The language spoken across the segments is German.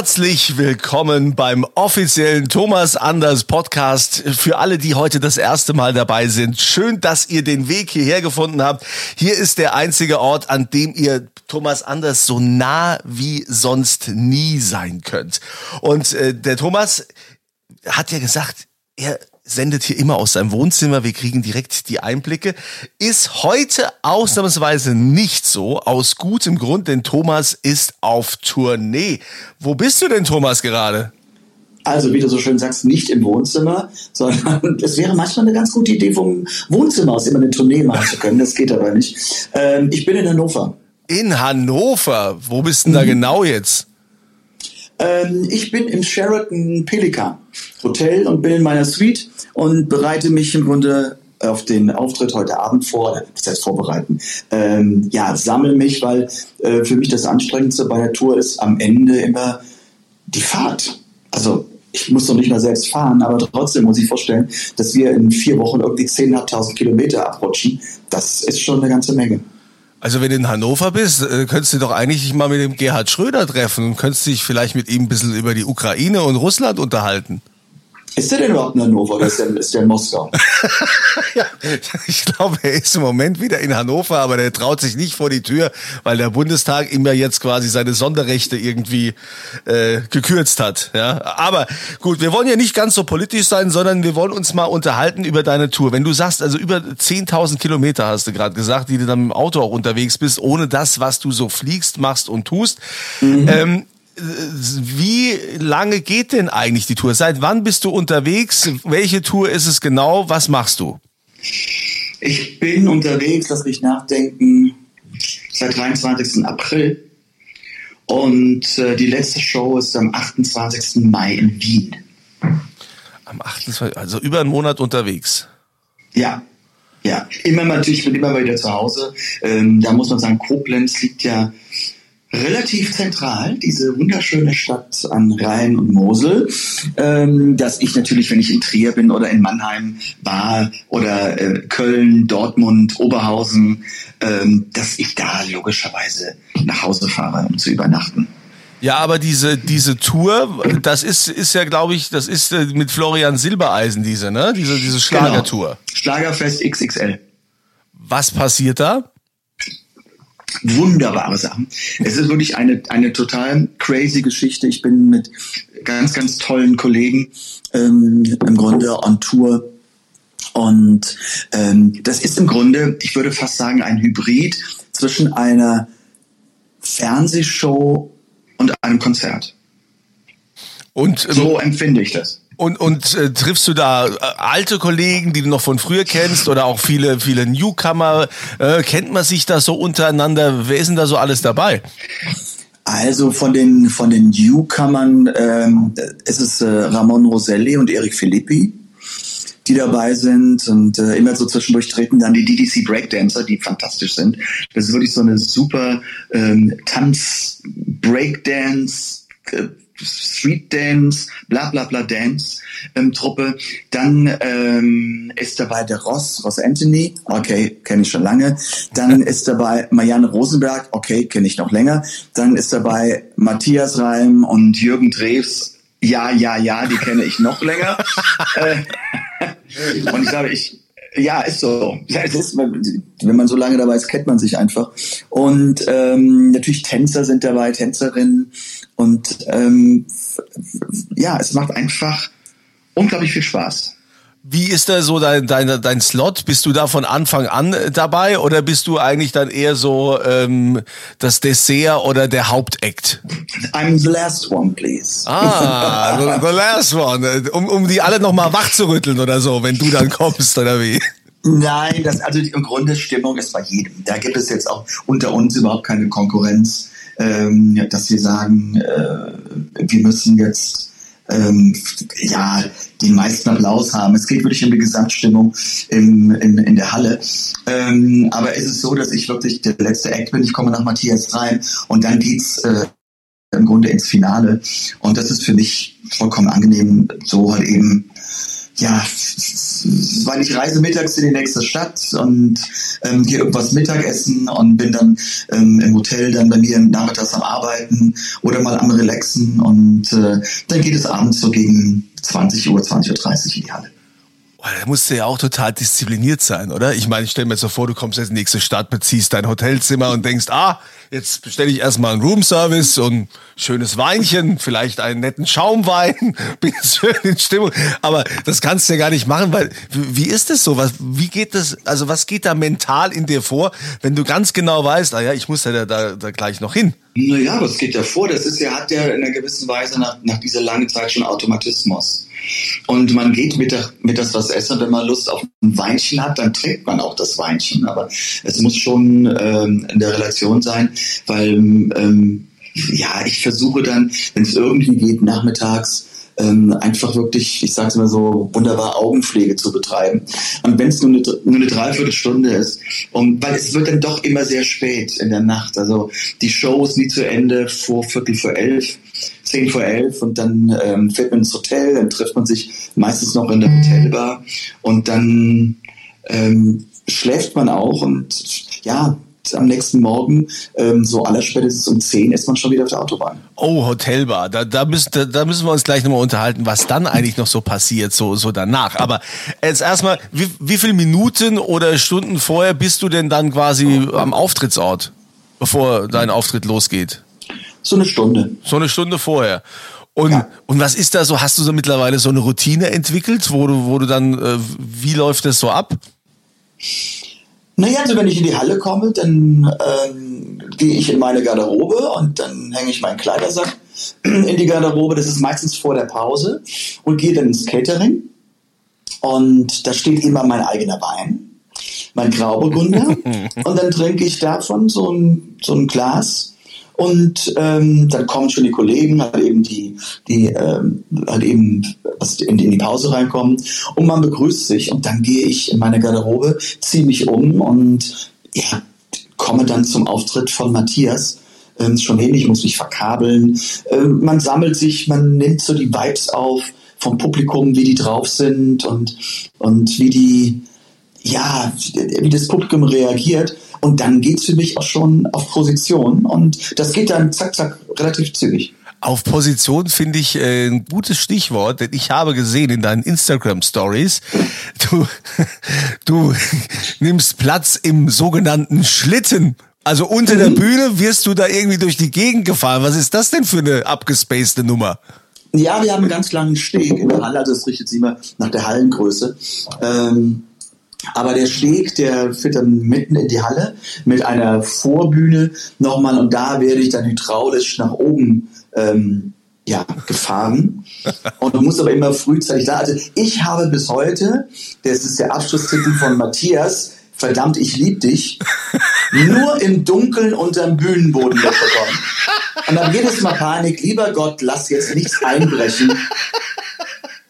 Herzlich willkommen beim offiziellen Thomas Anders Podcast. Für alle, die heute das erste Mal dabei sind, schön, dass ihr den Weg hierher gefunden habt. Hier ist der einzige Ort, an dem ihr Thomas Anders so nah wie sonst nie sein könnt. Und äh, der Thomas hat ja gesagt, er sendet hier immer aus seinem Wohnzimmer. Wir kriegen direkt die Einblicke. Ist heute ausnahmsweise nicht so, aus gutem Grund, denn Thomas ist auf Tournee. Wo bist du denn, Thomas, gerade? Also, wie du so schön sagst, nicht im Wohnzimmer, sondern es wäre manchmal eine ganz gute Idee, vom Wohnzimmer aus immer eine Tournee machen zu können. Das geht aber nicht. Ähm, ich bin in Hannover. In Hannover? Wo bist denn da genau jetzt? Ähm, ich bin im Sheraton Pelican Hotel und bin in meiner Suite und bereite mich im Grunde auf den Auftritt heute Abend vor, heißt vorbereiten. Ähm, ja, sammle mich, weil äh, für mich das Anstrengendste bei der Tour ist am Ende immer die Fahrt. Also ich muss doch nicht mehr selbst fahren, aber trotzdem muss ich vorstellen, dass wir in vier Wochen irgendwie 10.500 Kilometer abrutschen. Das ist schon eine ganze Menge. Also wenn du in Hannover bist, äh, könntest du doch eigentlich mal mit dem Gerhard Schröder treffen und könntest dich vielleicht mit ihm ein bisschen über die Ukraine und Russland unterhalten. Ist der denn überhaupt in Hannover oder ist der, ist der in Moskau? ja, ich glaube, er ist im Moment wieder in Hannover, aber der traut sich nicht vor die Tür, weil der Bundestag ihm ja jetzt quasi seine Sonderrechte irgendwie äh, gekürzt hat. Ja, aber gut, wir wollen ja nicht ganz so politisch sein, sondern wir wollen uns mal unterhalten über deine Tour. Wenn du sagst, also über 10.000 Kilometer hast du gerade gesagt, die du dann mit dem Auto auch unterwegs bist, ohne das, was du so fliegst, machst und tust. Mhm. Ähm, wie lange geht denn eigentlich die Tour? Seit wann bist du unterwegs? Welche Tour ist es genau? Was machst du? Ich bin unterwegs, lass mich nachdenken, seit 23. April. Und äh, die letzte Show ist am 28. Mai in Wien. Am 28. Also über einen Monat unterwegs. Ja, ja. Immer natürlich, ich bin immer wieder zu Hause. Ähm, da muss man sagen, Koblenz liegt ja relativ zentral, diese wunderschöne Stadt an Rhein und Mosel, ähm, dass ich natürlich, wenn ich in Trier bin oder in Mannheim war oder äh, Köln, Dortmund, Oberhausen, ähm, dass ich da logischerweise nach Hause fahre, um zu übernachten. Ja, aber diese diese Tour, das ist ist ja, glaube ich, das ist äh, mit Florian Silbereisen diese, ne? Diese diese Schlagertour. Genau. Schlagerfest XXL. Was passiert da? Wunderbare Sachen. Es ist wirklich eine, eine total crazy Geschichte. Ich bin mit ganz, ganz tollen Kollegen ähm, im Grunde on Tour. Und ähm, das ist im Grunde, ich würde fast sagen, ein Hybrid zwischen einer Fernsehshow und einem Konzert. Und ähm, so empfinde ich das. Und, und äh, triffst du da äh, alte Kollegen, die du noch von früher kennst oder auch viele, viele Newcomer? Äh, kennt man sich da so untereinander? Wer ist denn da so alles dabei? Also von den, von den Newcomern ähm, ist es äh, Ramon Roselli und Eric Filippi die dabei sind und äh, immer so zwischendurch treten dann die DDC Breakdancer, die fantastisch sind. Das ist wirklich so eine super ähm, Tanz-Breakdance äh, Street Dance, bla bla bla Dance ähm, Truppe. Dann ähm, ist dabei der Ross, Ross Anthony, okay, kenne ich schon lange. Dann ist dabei Marianne Rosenberg, okay, kenne ich noch länger. Dann ist dabei Matthias Reim und Jürgen Drews, ja, ja, ja, die kenne ich noch länger. Äh, und ich sage, ich, ja, ist so. Ist, wenn man so lange dabei ist, kennt man sich einfach. Und ähm, natürlich Tänzer sind dabei, Tänzerinnen. Und ähm, ja, es macht einfach unglaublich viel Spaß. Wie ist da so dein, dein, dein Slot? Bist du da von Anfang an dabei oder bist du eigentlich dann eher so ähm, das Dessert oder der Hauptakt? I'm the last one, please. Ah, the, the last one. Um, um die alle nochmal wach zu rütteln oder so, wenn du dann kommst oder wie? Nein, das also im Grunde Stimmung ist bei jedem. Da gibt es jetzt auch unter uns überhaupt keine Konkurrenz, ähm, dass wir sagen, äh, wir müssen jetzt ähm, ja, die meisten Applaus haben. Es geht wirklich um die Gesamtstimmung im, in, in der Halle. Ähm, aber es ist so, dass ich wirklich der letzte Act bin. Ich komme nach Matthias rein und dann geht's äh, im Grunde ins Finale. Und das ist für mich vollkommen angenehm, so halt eben ja, weil ich reise mittags in die nächste Stadt und ähm, gehe irgendwas Mittagessen und bin dann ähm, im Hotel dann bei mir nachmittags am Arbeiten oder mal am Relaxen und äh, dann geht es abends so gegen 20 Uhr, 20.30 Uhr in die Halle. Boah, da musst du ja auch total diszipliniert sein, oder? Ich meine, ich stell mir so vor, du kommst jetzt in die nächste Stadt, beziehst dein Hotelzimmer und denkst, ah, jetzt bestelle ich erstmal einen Roomservice und schönes Weinchen, vielleicht einen netten Schaumwein, bin schön in Stimmung. Aber das kannst du ja gar nicht machen, weil wie ist das so? Was, wie geht das, also was geht da mental in dir vor, wenn du ganz genau weißt, ah ja, ich muss ja da, da, da gleich noch hin? Naja, was geht da vor? Das ist ja, hat ja in einer gewissen Weise nach, nach dieser langen Zeit schon Automatismus. Und man geht mit, der, mit das was essen. Wenn man Lust auf ein Weinchen hat, dann trinkt man auch das Weinchen. Aber es muss schon ähm, in der Relation sein, weil ähm, ja, ich versuche dann, wenn es irgendwie geht, nachmittags ähm, einfach wirklich, ich sage es mal so, wunderbar Augenpflege zu betreiben. Und wenn es nur eine, nur eine Dreiviertelstunde ist, und weil es wird dann doch immer sehr spät in der Nacht. Also die Show ist nie zu Ende vor Viertel vor elf. 10 vor 11 und dann ähm, fährt man ins Hotel, dann trifft man sich meistens noch in der Hotelbar und dann ähm, schläft man auch und ja, am nächsten Morgen, ähm, so allerspätestens um 10 ist man schon wieder auf der Autobahn. Oh, Hotelbar. Da, da, müssen, da, da müssen wir uns gleich nochmal unterhalten, was dann eigentlich noch so passiert, so, so danach. Aber jetzt erstmal, wie, wie viele Minuten oder Stunden vorher bist du denn dann quasi am Auftrittsort, bevor dein Auftritt losgeht? So eine Stunde. So eine Stunde vorher. Und, ja. und was ist da so? Hast du so mittlerweile so eine Routine entwickelt, wo du, wo du dann, äh, wie läuft das so ab? Naja, also wenn ich in die Halle komme, dann ähm, gehe ich in meine Garderobe und dann hänge ich meinen Kleidersack in die Garderobe. Das ist meistens vor der Pause und gehe dann ins Catering. Und da steht immer mein eigener Wein, mein Grauburgunder. und dann trinke ich davon so ein, so ein Glas und ähm, dann kommen schon die Kollegen, halt eben die, die ähm, halt eben in, in die Pause reinkommen. Und man begrüßt sich. Und dann gehe ich in meine Garderobe, ziehe mich um und ja, komme dann zum Auftritt von Matthias. Ähm, schon hin, ich muss mich verkabeln. Ähm, man sammelt sich, man nimmt so die Vibes auf vom Publikum, wie die drauf sind und, und wie die, ja, wie das Publikum reagiert. Und dann geht's für mich auch schon auf Position und das geht dann zack, zack, relativ zügig. Auf Position finde ich äh, ein gutes Stichwort, denn ich habe gesehen in deinen Instagram Stories, du, du nimmst Platz im sogenannten Schlitten. Also unter der mhm. Bühne wirst du da irgendwie durch die Gegend gefahren. Was ist das denn für eine abgespacede Nummer? Ja, wir haben einen ganz langen Steg in der Halle, also es richtet sich immer nach der Hallengröße. Ähm, aber der Steg, der führt dann mitten in die Halle mit einer Vorbühne nochmal und da werde ich dann hydraulisch nach oben ähm, ja, gefahren. Und du musst aber immer frühzeitig da. Also ich habe bis heute, das ist der Abschlusstitel von Matthias, verdammt, ich lieb dich, nur im Dunkeln unterm Bühnenboden mitbekommen. Und dann jedes Mal Panik, lieber Gott, lass jetzt nichts einbrechen,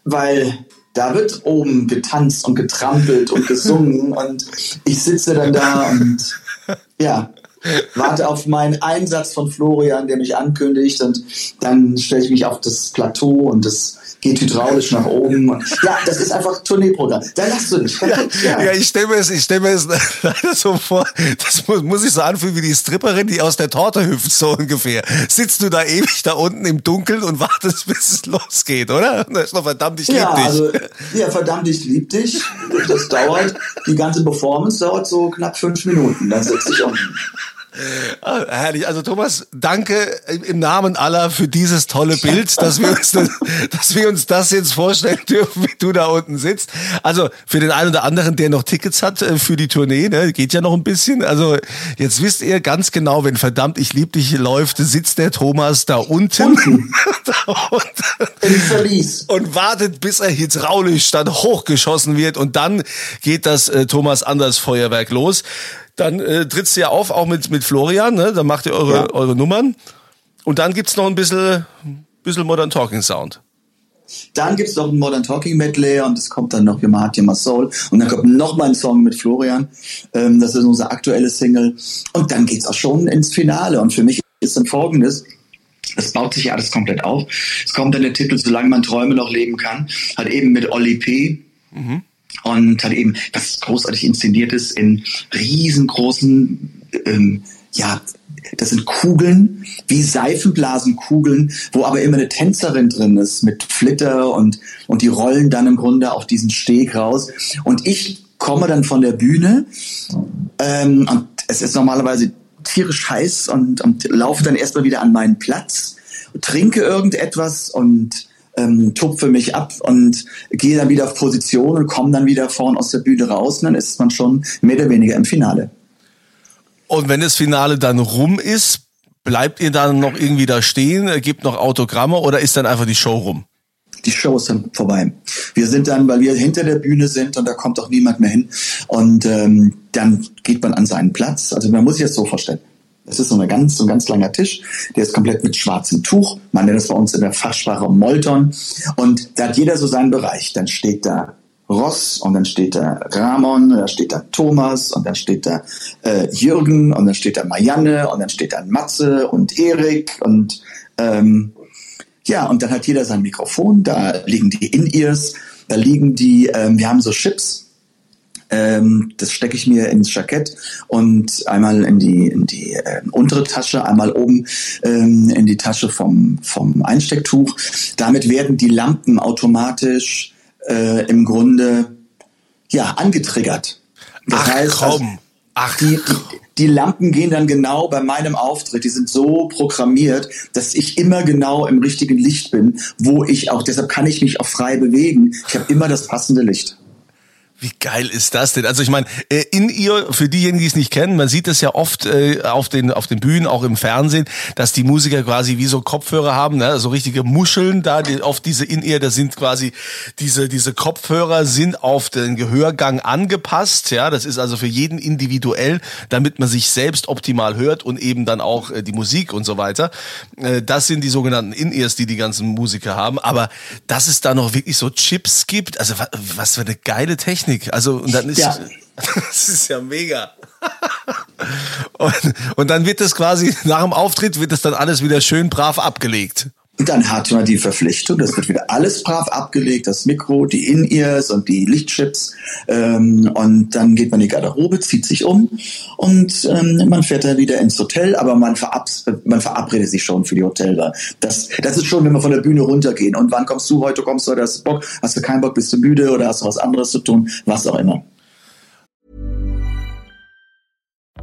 weil da wird oben getanzt und getrampelt und gesungen und ich sitze dann da und ja, warte auf meinen Einsatz von Florian, der mich ankündigt und dann stelle ich mich auf das Plateau und das geht hydraulisch nach oben. Ja, das ist einfach Tourneeprogramm. Da lachst du nicht. Ja, ja. ja, ich stelle mir es, ich stelle mir es leider so vor, das muss, muss ich so anfühlen wie die Stripperin, die aus der Torte hüpft, so ungefähr. Sitzt du da ewig da unten im Dunkeln und wartest, bis es losgeht, oder? Und da ist noch verdammt, ich lieb ja, dich. Also, ja, verdammt, ich lieb dich. Das dauert, die ganze Performance dauert so knapp fünf Minuten. Dann sitze ich unten. Ah, herrlich. Also Thomas, danke im Namen aller für dieses tolle Bild, dass wir uns, das, dass wir uns das jetzt vorstellen dürfen, wie du da unten sitzt. Also für den einen oder anderen, der noch Tickets hat äh, für die Tournee, ne, geht ja noch ein bisschen. Also jetzt wisst ihr ganz genau, wenn verdammt ich lieb dich läuft, sitzt der Thomas da unten, unten. da unten. Und wartet, bis er hydraulisch dann hochgeschossen wird und dann geht das äh, Thomas Anders Feuerwerk los dann äh, trittst du ja auf, auch mit, mit Florian, ne? dann macht ihr eure, ja. eure Nummern. Und dann gibt's noch ein bisschen, bisschen Modern Talking Sound. Dann gibt's noch ein Modern Talking Medley und es kommt dann noch Heart, Your Soul. Und dann kommt noch mal ein Song mit Florian. Ähm, das ist unser aktuelles Single. Und dann geht's auch schon ins Finale. Und für mich ist dann folgendes. Es baut sich ja alles komplett auf. Es kommt dann der Titel, solange man Träume noch leben kann, hat eben mit Olli P. Mhm und hat eben was großartig inszeniert ist in riesengroßen, ähm, ja, das sind Kugeln, wie Seifenblasenkugeln, wo aber immer eine Tänzerin drin ist mit Flitter und, und die rollen dann im Grunde auf diesen Steg raus. Und ich komme dann von der Bühne ähm, und es ist normalerweise tierisch heiß und, und laufe dann erstmal wieder an meinen Platz, trinke irgendetwas und ähm, tupfe mich ab und gehe dann wieder auf Position und komme dann wieder vorn aus der Bühne raus und dann ist man schon mehr oder weniger im Finale. Und wenn das Finale dann rum ist, bleibt ihr dann noch irgendwie da stehen, gibt noch Autogramme oder ist dann einfach die Show rum? Die Show ist dann vorbei. Wir sind dann, weil wir hinter der Bühne sind und da kommt auch niemand mehr hin. Und ähm, dann geht man an seinen Platz. Also man muss sich das so vorstellen. Es ist so, eine ganz, so ein ganz langer Tisch, der ist komplett mit schwarzem Tuch. Man nennt das bei uns in der Fachsprache Molton. Und da hat jeder so seinen Bereich. Dann steht da Ross und dann steht da Ramon, da steht da Thomas und dann steht da äh, Jürgen und dann steht da Marianne und dann steht da Matze und Erik und ähm, ja, und dann hat jeder sein Mikrofon, da liegen die In-Ears, da liegen die, ähm, wir haben so Chips, ähm, das stecke ich mir ins Jackett und einmal in die, in die äh, untere Tasche, einmal oben ähm, in die Tasche vom, vom Einstecktuch. Damit werden die Lampen automatisch äh, im Grunde ja angetriggert. Das Ach, heißt, komm. Also, Ach, die, die, die Lampen gehen dann genau bei meinem Auftritt, die sind so programmiert, dass ich immer genau im richtigen Licht bin, wo ich auch, deshalb kann ich mich auch frei bewegen. Ich habe immer das passende Licht. Wie geil ist das denn? Also ich meine, äh, in ihr, für diejenigen, die es nicht kennen, man sieht es ja oft äh, auf den auf den Bühnen, auch im Fernsehen, dass die Musiker quasi wie so Kopfhörer haben, ne? so richtige Muscheln da, die, oft diese in ihr, da sind quasi diese diese Kopfhörer sind auf den Gehörgang angepasst, ja, das ist also für jeden individuell, damit man sich selbst optimal hört und eben dann auch äh, die Musik und so weiter. Das sind die sogenannten In-Ears, die die ganzen Musiker haben, aber dass es da noch wirklich so Chips gibt, also was für eine geile Technik Technik. Also, und dann ist, ja. das ist ja mega. Und, und dann wird das quasi, nach dem Auftritt wird das dann alles wieder schön brav abgelegt. Und dann hat man die Verpflichtung, das wird wieder alles brav abgelegt, das Mikro, die In-Ears und die Lichtchips. Ähm, und dann geht man in die Garderobe, zieht sich um und ähm, man fährt dann wieder ins Hotel, aber man, verab man verabredet sich schon für die Hotelbar. Das, das ist schon, wenn wir von der Bühne runtergehen. Und wann kommst du heute? Kommst du heute? Hast du Bock? Hast du keinen Bock? Bist du müde oder hast du was anderes zu tun? Was auch immer.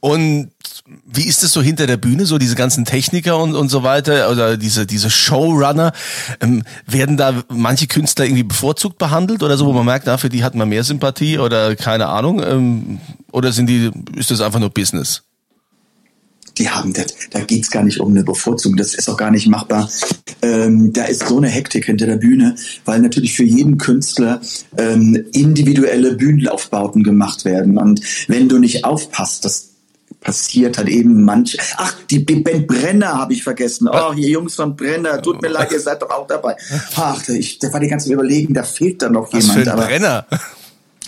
Und wie ist es so hinter der Bühne, so diese ganzen Techniker und, und so weiter oder diese, diese Showrunner, ähm, werden da manche Künstler irgendwie bevorzugt behandelt oder so, wo man merkt, na, für die hat man mehr Sympathie oder keine Ahnung, ähm, oder sind die, ist das einfach nur Business? die haben, das, da geht's gar nicht um eine Bevorzugung, das ist auch gar nicht machbar. Ähm, da ist so eine Hektik hinter der Bühne, weil natürlich für jeden Künstler ähm, individuelle Bühnenaufbauten gemacht werden. Und wenn du nicht aufpasst, das passiert halt eben manch. Ach, die Band Brenner habe ich vergessen. Oh, ihr Jungs von Brenner, tut mir leid, ihr seid doch auch dabei. Ach, ich, da war die ganze überlegen, da fehlt da noch Was jemand. für ein aber Brenner.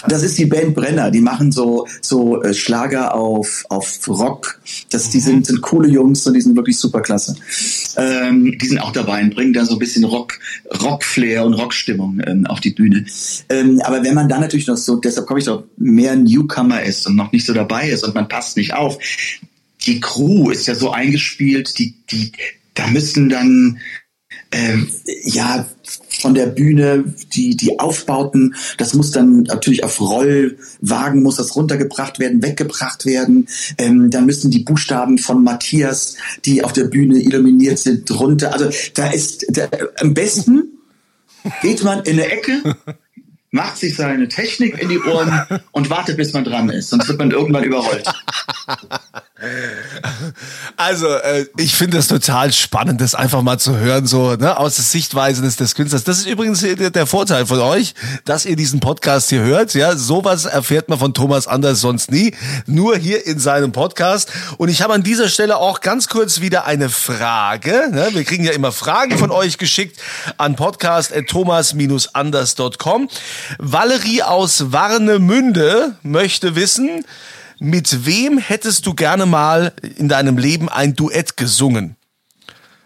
Das ist die Band Brenner. Die machen so so äh, Schlager auf auf Rock. Das die sind sind coole Jungs und die sind wirklich super klasse. Ähm, die sind auch dabei und bringen da so ein bisschen Rock Rock Flair und Rockstimmung ähm, auf die Bühne. Ähm, aber wenn man dann natürlich noch so, deshalb komme ich doch mehr Newcomer ist und noch nicht so dabei ist und man passt nicht auf. Die Crew ist ja so eingespielt. Die die da müssen dann ähm, ja, von der Bühne, die, die Aufbauten, das muss dann natürlich auf Rollwagen, muss das runtergebracht werden, weggebracht werden. Ähm, dann müssen die Buchstaben von Matthias, die auf der Bühne illuminiert sind, runter. Also da ist, da, am besten geht man in eine Ecke, macht sich seine Technik in die Ohren und wartet, bis man dran ist. Sonst wird man irgendwann überrollt. Also, äh, ich finde das total spannend, das einfach mal zu hören, so ne, aus der Sichtweise des, des Künstlers. Das ist übrigens der, der Vorteil von euch, dass ihr diesen Podcast hier hört. Ja, sowas erfährt man von Thomas Anders sonst nie, nur hier in seinem Podcast. Und ich habe an dieser Stelle auch ganz kurz wieder eine Frage. Ne? Wir kriegen ja immer Fragen von euch geschickt an podcast@thomas-anders.com. Valerie aus Warnemünde möchte wissen, mit wem hättest du gerne mal in deinem Leben ein Duett gesungen?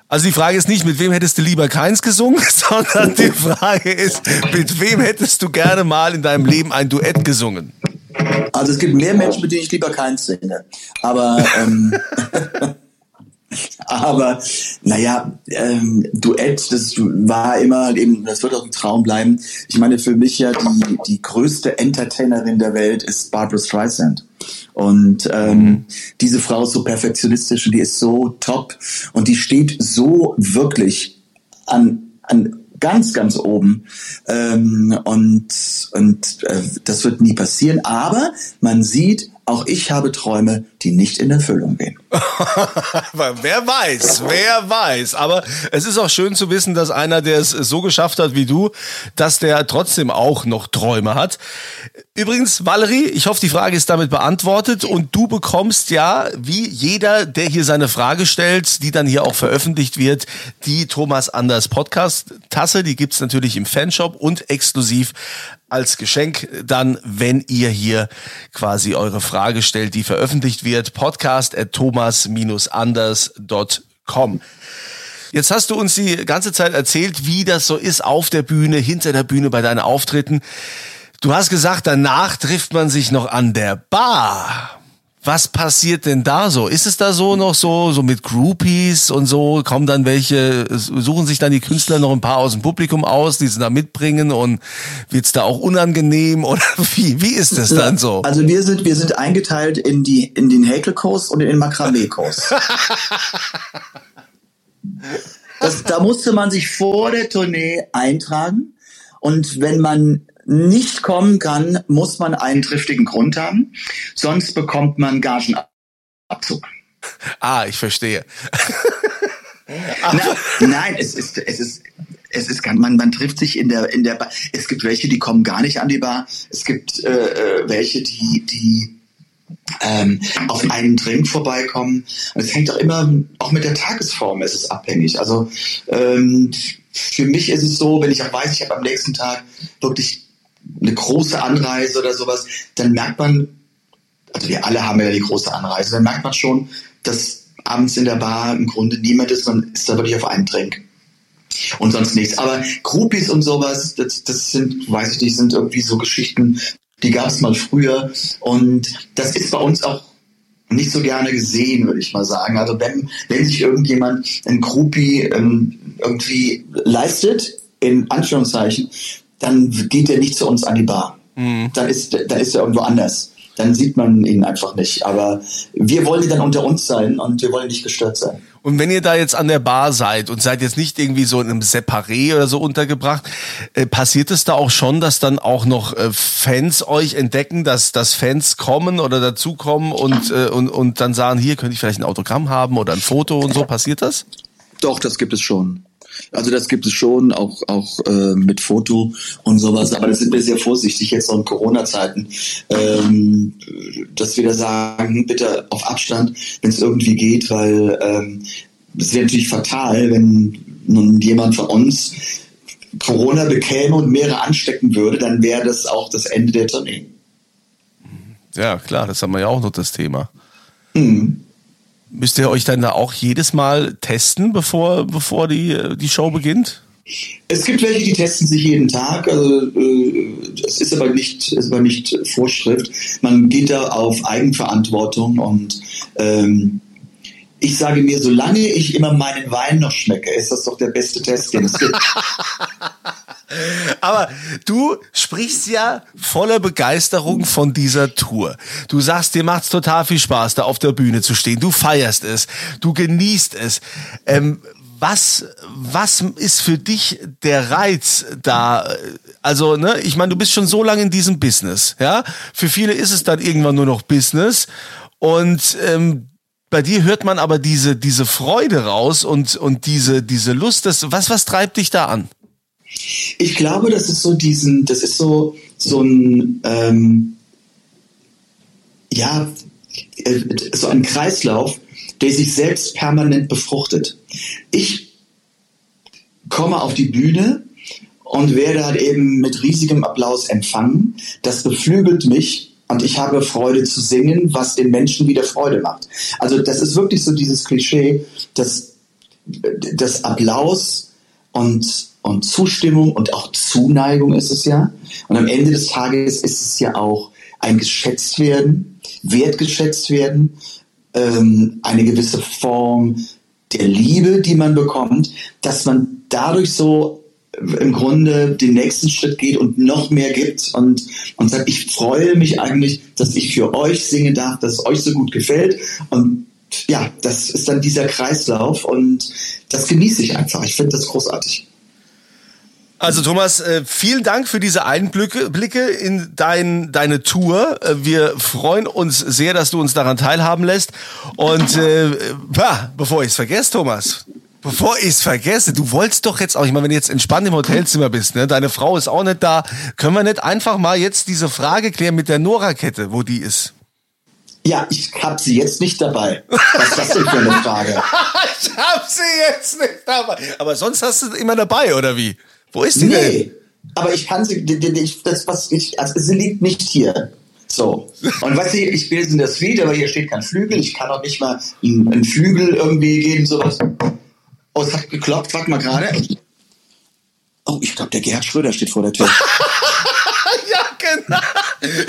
Also die Frage ist nicht, mit wem hättest du lieber keins gesungen, sondern die Frage ist, mit wem hättest du gerne mal in deinem Leben ein Duett gesungen? Also es gibt mehr Menschen, mit denen ich lieber keins singe. Aber ähm, aber naja, ähm, Duett, das war immer eben, das wird auch ein Traum bleiben. Ich meine, für mich ja die, die größte Entertainerin der Welt ist Barbara Streisand. Und ähm, diese Frau ist so perfektionistisch und die ist so top und die steht so wirklich an, an ganz, ganz oben. Ähm, und und äh, das wird nie passieren. Aber man sieht, auch ich habe Träume, die nicht in Erfüllung gehen. Wer weiß, wer weiß. Aber es ist auch schön zu wissen, dass einer, der es so geschafft hat wie du, dass der trotzdem auch noch Träume hat. Übrigens, Valerie, ich hoffe, die Frage ist damit beantwortet und du bekommst ja, wie jeder, der hier seine Frage stellt, die dann hier auch veröffentlicht wird, die Thomas Anders Podcast Tasse, die gibt's natürlich im Fanshop und exklusiv als Geschenk dann, wenn ihr hier quasi eure Frage stellt, die veröffentlicht wird. Podcast at thomas-anders.com. Jetzt hast du uns die ganze Zeit erzählt, wie das so ist auf der Bühne, hinter der Bühne bei deinen Auftritten. Du hast gesagt, danach trifft man sich noch an der Bar. Was passiert denn da so? Ist es da so noch so, so mit Groupies und so? Kommen dann welche, suchen sich dann die Künstler noch ein paar aus dem Publikum aus, die sie da mitbringen und wird's da auch unangenehm oder wie, wie ist das dann so? Also wir sind, wir sind eingeteilt in die, in den Häkelkurs und in den Makramee-Kurs. Da musste man sich vor der Tournee eintragen. Und wenn man nicht kommen kann, muss man einen triftigen Grund haben. Sonst bekommt man Gagenabzug. Ah, ich verstehe. Na, nein, es ist, es ist, es ist, man, man trifft sich in der, in der Bar. Es gibt welche, die kommen gar nicht an die Bar. Es gibt äh, äh welche, die, die ähm, auf einen Drink vorbeikommen. Es hängt auch immer, auch mit der Tagesform ist es abhängig. Also ähm, für mich ist es so, wenn ich auch weiß, ich habe am nächsten Tag wirklich eine große Anreise oder sowas, dann merkt man, also wir alle haben ja die große Anreise, dann merkt man schon, dass abends in der Bar im Grunde niemand ist, man ist da wirklich auf einen Drink. Und sonst nichts. Aber Groupies und sowas, das, das sind, weiß ich nicht, sind irgendwie so Geschichten, die gab es mal früher. Und das ist bei uns auch nicht so gerne gesehen, würde ich mal sagen. Also wenn, wenn sich irgendjemand ein Groupie ähm, irgendwie leistet, in Anführungszeichen, dann geht er nicht zu uns an die Bar. Mhm. Dann ist, dann ist er irgendwo anders. Dann sieht man ihn einfach nicht. Aber wir wollen dann unter uns sein und wir wollen nicht gestört sein. Und wenn ihr da jetzt an der Bar seid und seid jetzt nicht irgendwie so in einem Separé oder so untergebracht, äh, passiert es da auch schon, dass dann auch noch äh, Fans euch entdecken, dass, dass Fans kommen oder dazukommen und, äh, und, und dann sagen, hier könnte ich vielleicht ein Autogramm haben oder ein Foto und so, passiert das? Doch, das gibt es schon. Also das gibt es schon, auch auch äh, mit Foto und sowas. Aber das sind wir sehr vorsichtig jetzt auch in Corona-Zeiten, ähm, dass wir da sagen, bitte auf Abstand, wenn es irgendwie geht, weil ähm, es wäre natürlich fatal, wenn nun jemand von uns Corona bekäme und mehrere anstecken würde, dann wäre das auch das Ende der Tournee. Ja, klar, das haben wir ja auch noch das Thema. Mhm. Müsst ihr euch dann da auch jedes Mal testen, bevor, bevor die, die Show beginnt? Es gibt welche, die testen sich jeden Tag. Also äh, es ist aber nicht, ist aber nicht Vorschrift. Man geht da auf Eigenverantwortung und ähm, ich sage mir, solange ich immer meinen Wein noch schmecke, ist das doch der beste Test, den es gibt. Aber du sprichst ja voller Begeisterung von dieser Tour. Du sagst, dir macht's total viel Spaß, da auf der Bühne zu stehen. Du feierst es, du genießt es. Ähm, was, was ist für dich der Reiz da? Also, ne, ich meine, du bist schon so lange in diesem Business, ja? Für viele ist es dann irgendwann nur noch Business und ähm, bei dir hört man aber diese, diese Freude raus und, und diese, diese Lust. Das, was, was treibt dich da an? Ich glaube, das ist so diesen, das ist so, so ein, ähm, ja, äh, so ein Kreislauf, der sich selbst permanent befruchtet. Ich komme auf die Bühne und werde halt eben mit riesigem Applaus empfangen. Das beflügelt mich und ich habe Freude zu singen, was den Menschen wieder Freude macht. Also das ist wirklich so dieses Klischee, dass das Applaus und, und Zustimmung und auch Zuneigung ist es ja. Und am Ende des Tages ist es ja auch ein geschätzt werden, wertgeschätzt werden, ähm, eine gewisse Form der Liebe, die man bekommt, dass man dadurch so im Grunde den nächsten Schritt geht und noch mehr gibt und, und sagt, ich freue mich eigentlich, dass ich für euch singen darf, dass es euch so gut gefällt und ja, das ist dann dieser Kreislauf und das genieße ich einfach. Ich finde das großartig. Also Thomas, äh, vielen Dank für diese Einblicke in dein, deine Tour. Äh, wir freuen uns sehr, dass du uns daran teilhaben lässt. Und äh, bah, bevor ich es vergesse, Thomas, Bevor ich es vergesse, du wolltest doch jetzt auch, ich meine, wenn du jetzt entspannt im Hotelzimmer bist, ne, deine Frau ist auch nicht da, können wir nicht einfach mal jetzt diese Frage klären mit der Nora-Kette, wo die ist? Ja, ich habe sie jetzt nicht dabei. Was ist das denn für eine Frage? ich habe sie jetzt nicht dabei. Aber sonst hast du sie immer dabei, oder wie? Wo ist die nee, denn? aber ich kann sie, das, was ich, also sie liegt nicht hier. So. Und was ich, ich in der Suite, aber hier steht kein Flügel. Ich kann auch nicht mal einen, einen Flügel irgendwie geben, sowas. Oh, es hat geklopft, warte mal gerade. Oh, ich glaube, der Gerhard Schröder steht vor der Tür.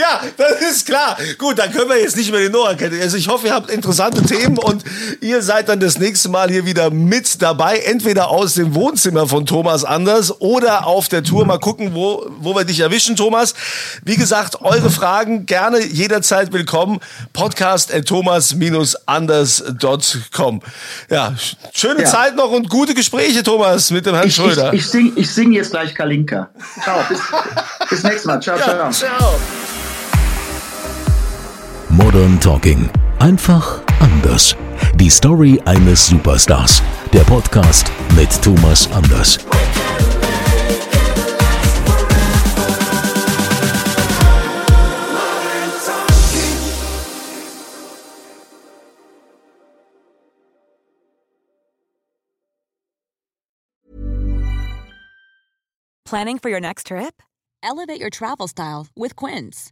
ja. Ja, das ist klar. Gut, dann können wir jetzt nicht mehr die Noah kennen. Also ich hoffe, ihr habt interessante Themen und ihr seid dann das nächste Mal hier wieder mit dabei. Entweder aus dem Wohnzimmer von Thomas Anders oder auf der Tour. Mal gucken, wo, wo wir dich erwischen, Thomas. Wie gesagt, eure Fragen gerne jederzeit willkommen. Podcast at thomas-anders.com. Ja, schöne Ja. Zeit noch und gute Gespräche, Thomas, mit dem Herrn Ich, ich, Schröder. ich singe ich sing jetzt gleich Kalinka. Ciao, bis, bis nächstes Mal. Ciao, ciao. Ciao. Modern Talking. Einfach anders. Die Story eines Superstars. Der Podcast mit Thomas Anders. Planning for your next trip? Elevate your travel style with Quince.